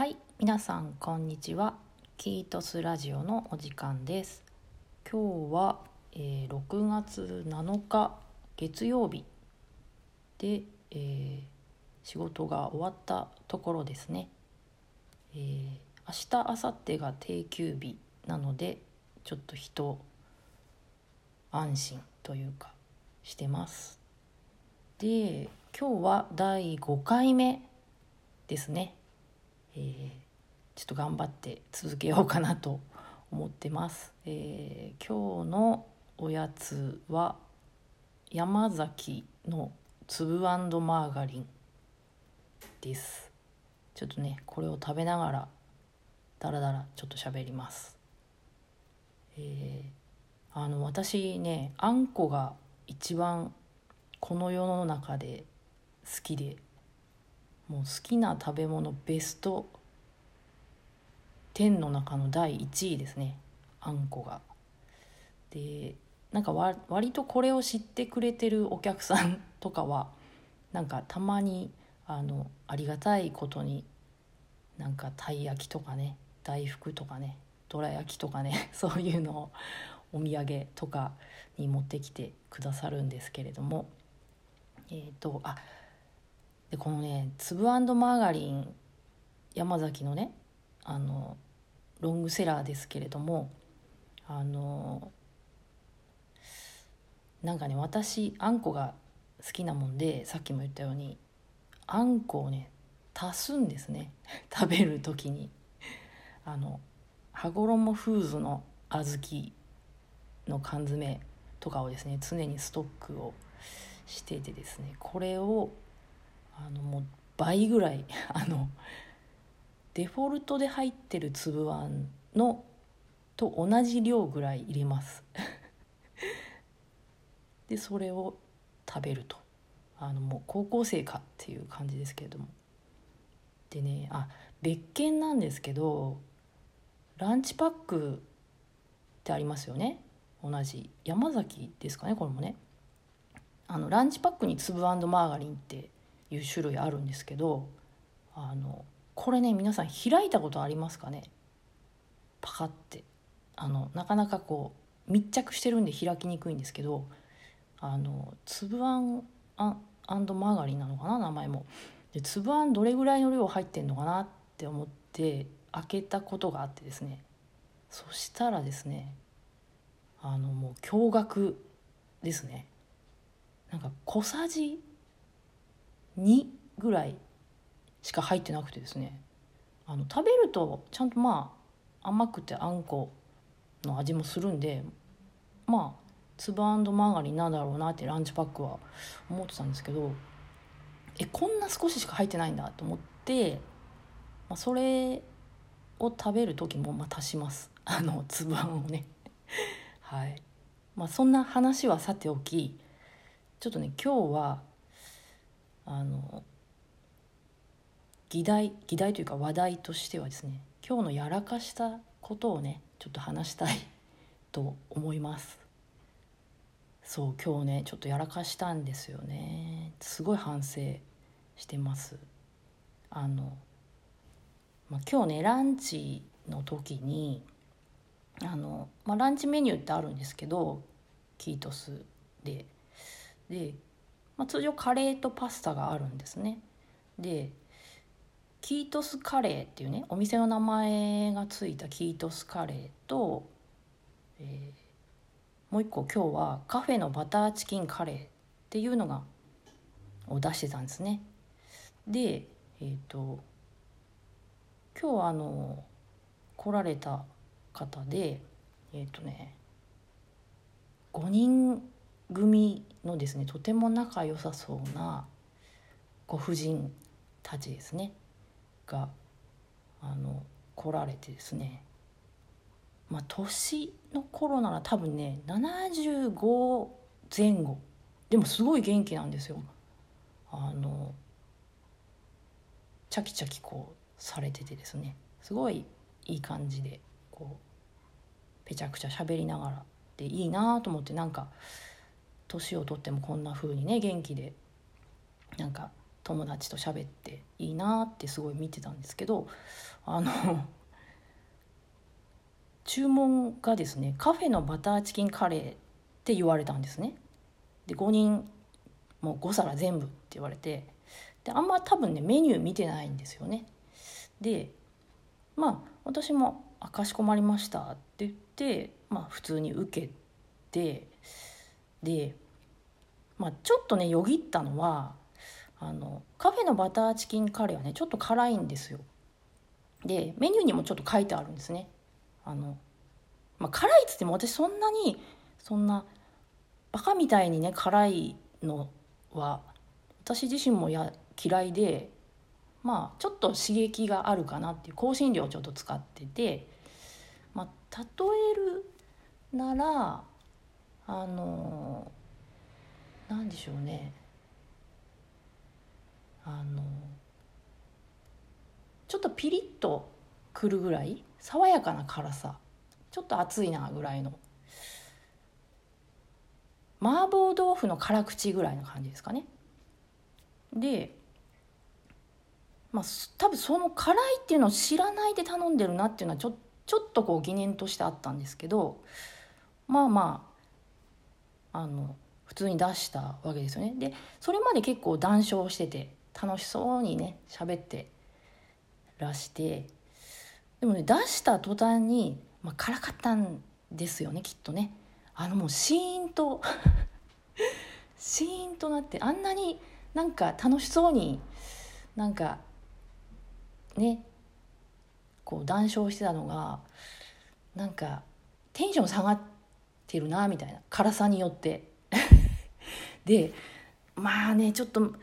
はい皆さんこんにちは。キートスラジオのお時間です。今日は、えー6月7日月曜日。で、えー仕事が終わったところですね、えー明日明後日が定休日なのでちょっと人安心というかしてます。で今日は第5回目ですね、えーちょっと頑張って続けようかなと思ってます、えー今日のおやつは山崎の粒マーガリンです。ちょっとねこれを食べながらだらだらちょっと喋ります。えーあの私ねあんこが一番この世の中で好きで。もう好きな食べ物ベスト10の中の第1位ですねあんこが。でなんか割とこれを知ってくれてるお客さんとかはなんかたまにあのありがたいことになんかたい焼きとかね大福とかねどら焼きとかね そういうのをお土産とかに持ってきてくださるんですけれどもえっ、とあでこのね粒マーガリン山崎のねあのロングセラーですけれどもあのなんかね私あんこが好きなもんでさっきも言ったようにあんこをね足すんですね。食べる時に。あの羽衣フーズの小豆の缶詰とかをですね常にストックをしててですねこれをあのもう倍ぐらい あのデフォルトで入ってる粒あんのと同じ量ぐらい入れます。でそれを食べると。あのもう高校生かっていう感じですけれども。でねあ別件なんですけどランチパックってありますよね。同じ。山崎ですかねこれもね。あのランチパックに粒マーガリンっていう種類あるんですけどあのこれね皆さん開いたことありますかね？パカって。あのなかなかこう密着してるんで開きにくいんですけどあの粒あんあマーガリンなのかな？名前も。で粒あんどれぐらいの量入ってんのかなって思って開けたことがあってですね。そしたらですねあのもう驚愕ですね。なんか小さじ2ぐらいしか入ってなくてですね。あの食べるとちゃんとまあ甘くてあんこの味もするんでまあ粒マーガリンなんだろうなってランチパックは思ってたんですけどえこんな少ししか入ってないんだと思って、まあ、それを食べる時もまあ足します。あの粒あんをね。はい。まあそんな話はさておきちょっとね今日はあの議題議題というか話題としてはですね今日のやらかしたことをねちょっと話したい と思います。そう今日ねちょっとやらかしたんですよね。すごい反省してます。あの、まあ、今日ねランチの時にあの、まあ、ランチメニューってあるんですけどキートスで。で、まあ、通常カレーとパスタがあるんですね。でキートスカレーっていうねお店の名前がついたキートスカレーと、えーもう一個今日はカフェのバターチキンカレーっていうのがを出してたんですね。でえっ、と今日あの来られた方でえっ、とね5人組のですねとても仲良さそうなご婦人たちですねがあの来られてですねまあ年の頃なら多分ね75前後でもすごい元気なんですよ。あのチャキチャキこうされててですねすごいいい感じでこうぺちゃくちゃ喋りながらでいいなと思ってなんか年をとってもこんな風にね元気でなんか友達と喋っていいなってすごい見てたんですけどあの注文がですねカフェのバターチキンカレーって言われたんですね。で5人もう5皿全部って言われてであんま多分ねメニュー見てないんですよね。でまあ私も「あかしこまりました」って言ってまあ普通に受けてでまあちょっとねよぎったのはあのカフェのバターチキンカレーはねちょっと辛いんですよ。でメニューにもちょっと書いてあるんですね。あの、まあ、辛いっつっても私そんなにそんなバカみたいにね辛いのは私自身もや嫌いでまあちょっと刺激があるかなっていう香辛料をちょっと使ってて、まあ、例えるならあの何でしょうね。あのちょっとピリッとくるぐらい爽やかな辛さ。ちょっと熱いなぐらいの。麻婆豆腐の辛口ぐらいの感じですかね。でまあ多分その辛いっていうのを知らないで頼んでるなっていうのはちょちょっとこう疑念としてあったんですけどまあまああの普通に出したわけですよね。でそれまで結構談笑してて楽しそうにね喋ってらしてでもね出した途端に、まあ、辛かったんですよねきっとね。あのもうシーンと シーンとなってあんなになんか楽しそうになんかねこう談笑してたのがなんかテンション下がってるなみたいな。辛さによって。でまあねちょっと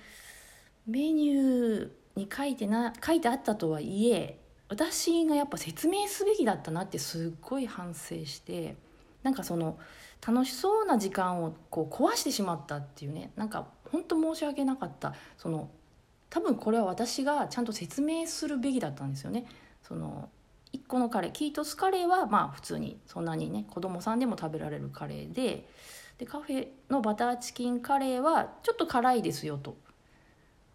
メニューに書いてな書いてあったとはいえ私がやっぱ説明すべきだったなってすっごい反省してなんかその楽しそうな時間をこう壊してしまったっていうねなんか本当申し訳なかったその多分これは私がちゃんと説明するべきだったんですよね。その1個のカレーキートスカレーはまあ普通にそんなにね子供さんでも食べられるカレーででカフェのバターチキンカレーはちょっと辛いですよと。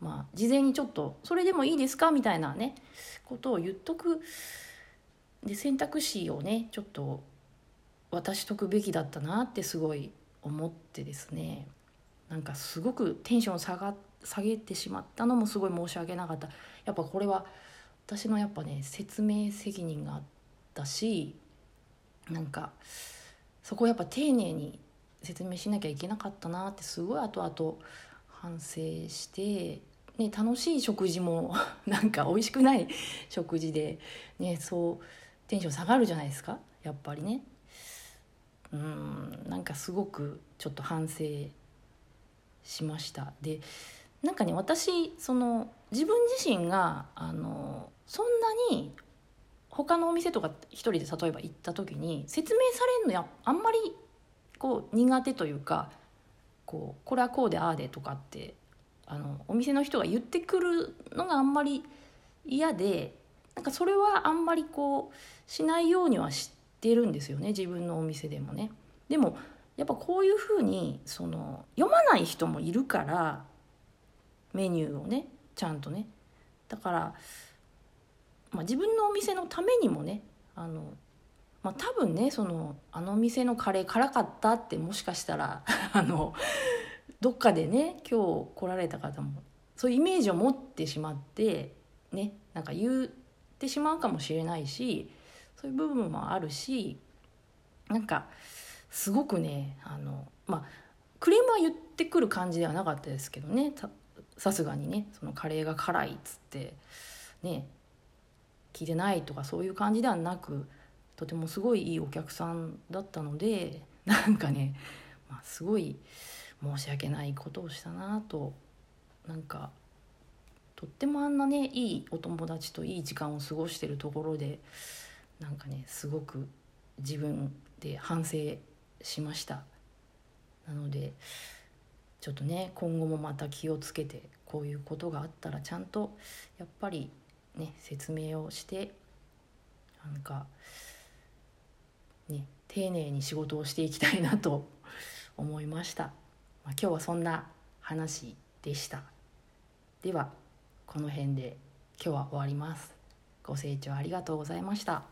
まあ、事前にちょっと「それでもいいですか?」みたいなねことを言っとくで選択肢をねちょっと渡しとくべきだったなってすごい思ってですねなんかすごくテンション下が下げてしまったのもすごい申し訳なかったやっぱこれは私のやっぱね説明責任があったしなんかそこをやっぱ丁寧に説明しなきゃいけなかったなってすごい後々反省して、ね、楽しい食事も なんか美味しくない食事で、ね、そうテンション下がるじゃないですかやっぱりね。うんなんかすごくちょっと反省しましたでなんかね私その自分自身があのそんなに他のお店とか一人で例えば行った時に説明されるのやあんまりこう苦手というかこうこれはこうでああでとかってあのお店の人が言ってくるのがあんまり嫌でなんかそれはあんまりこうしないようにはしてるんですよね自分のお店でもね。でもやっぱこういうふうにその読まない人もいるからメニューをねちゃんとねだから、まあ、自分のお店のためにもねあの、まあ、多分ねそのあの店のカレー辛かったってもしかしたら あのどっかでね今日来られた方もそういうイメージを持ってしまってねなんか言ってしまうかもしれないしそういう部分もあるしなんかすごくねあのまあクレームは言ってくる感じではなかったですけどねさすがにねそのカレーが辛いっつってね聞いてないとかそういう感じではなくとてもすごいいいお客さんだったので なんかね、まあ、すごい申し訳ないことをしたなとなんかとってもあんなねいいお友達といい時間を過ごしてるところでなんかねすごく自分で反省しました。なのでちょっとね今後もまた気をつけてこういうことがあったらちゃんとやっぱりね説明をしてなんかね丁寧に仕事をしていきたいなと 思いました、まあ、今日はそんな話でした。ではこの辺で今日は終わります。ご清聴ありがとうございました。